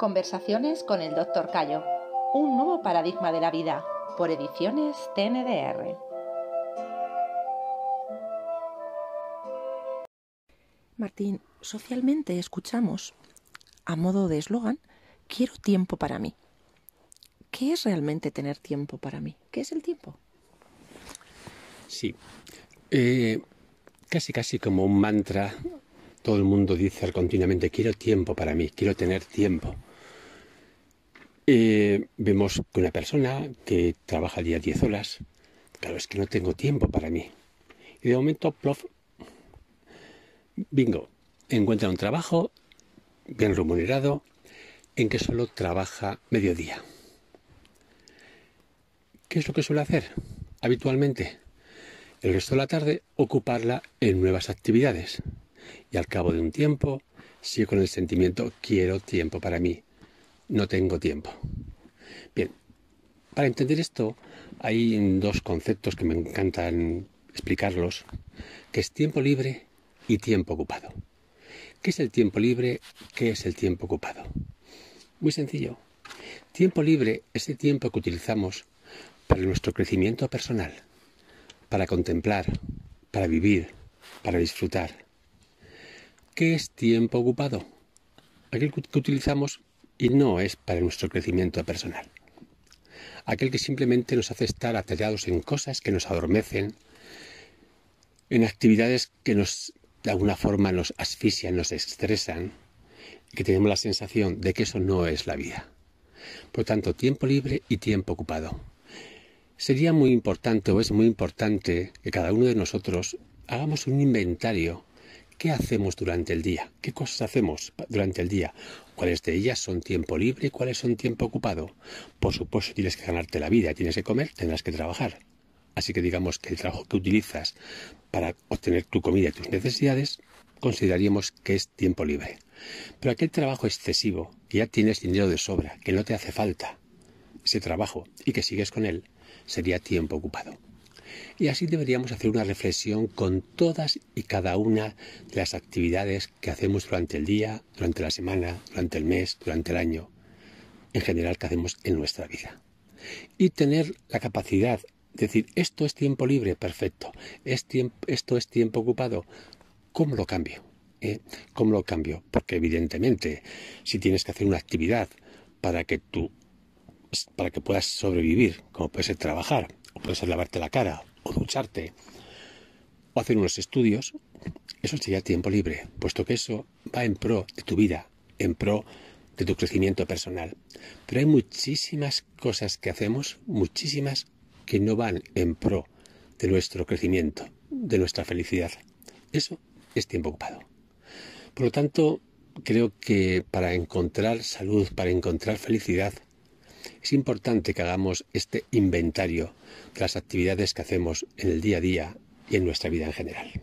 Conversaciones con el Dr. Cayo. Un nuevo paradigma de la vida. Por ediciones TNDR. Martín, socialmente escuchamos, a modo de eslogan, quiero tiempo para mí. ¿Qué es realmente tener tiempo para mí? ¿Qué es el tiempo? Sí. Eh, casi casi como un mantra, todo el mundo dice continuamente, quiero tiempo para mí, quiero tener tiempo. Eh, vemos que una persona que trabaja día 10 horas, claro, es que no tengo tiempo para mí. Y de momento, plof, bingo, encuentra un trabajo bien remunerado en que solo trabaja mediodía. ¿Qué es lo que suele hacer habitualmente? el resto de la tarde ocuparla en nuevas actividades. Y al cabo de un tiempo sigue con el sentimiento quiero tiempo para mí, no tengo tiempo. Bien, para entender esto hay dos conceptos que me encantan explicarlos, que es tiempo libre y tiempo ocupado. ¿Qué es el tiempo libre? ¿Qué es el tiempo ocupado? Muy sencillo. Tiempo libre es el tiempo que utilizamos para nuestro crecimiento personal para contemplar, para vivir, para disfrutar. ¿Qué es tiempo ocupado? Aquel que utilizamos y no es para nuestro crecimiento personal. Aquel que simplemente nos hace estar atallados en cosas que nos adormecen, en actividades que nos de alguna forma nos asfixian, nos estresan, y que tenemos la sensación de que eso no es la vida. Por tanto, tiempo libre y tiempo ocupado. Sería muy importante o es muy importante que cada uno de nosotros hagamos un inventario. ¿Qué hacemos durante el día? ¿Qué cosas hacemos durante el día? ¿Cuáles de ellas son tiempo libre y cuáles son tiempo ocupado? Por supuesto, tienes que ganarte la vida, tienes que comer, tendrás que trabajar. Así que digamos que el trabajo que utilizas para obtener tu comida y tus necesidades, consideraríamos que es tiempo libre. Pero aquel trabajo excesivo, que ya tienes dinero de sobra, que no te hace falta ese trabajo y que sigues con él, sería tiempo ocupado. Y así deberíamos hacer una reflexión con todas y cada una de las actividades que hacemos durante el día, durante la semana, durante el mes, durante el año, en general que hacemos en nuestra vida. Y tener la capacidad de decir, esto es tiempo libre, perfecto, es esto es tiempo ocupado, ¿cómo lo cambio? ¿Eh? ¿Cómo lo cambio? Porque evidentemente, si tienes que hacer una actividad para que tú para que puedas sobrevivir, como puede ser trabajar, o puede ser lavarte la cara, o ducharte, o hacer unos estudios, eso sería tiempo libre, puesto que eso va en pro de tu vida, en pro de tu crecimiento personal. Pero hay muchísimas cosas que hacemos, muchísimas que no van en pro de nuestro crecimiento, de nuestra felicidad. Eso es tiempo ocupado. Por lo tanto, creo que para encontrar salud, para encontrar felicidad, es importante que hagamos este inventario de las actividades que hacemos en el día a día y en nuestra vida en general.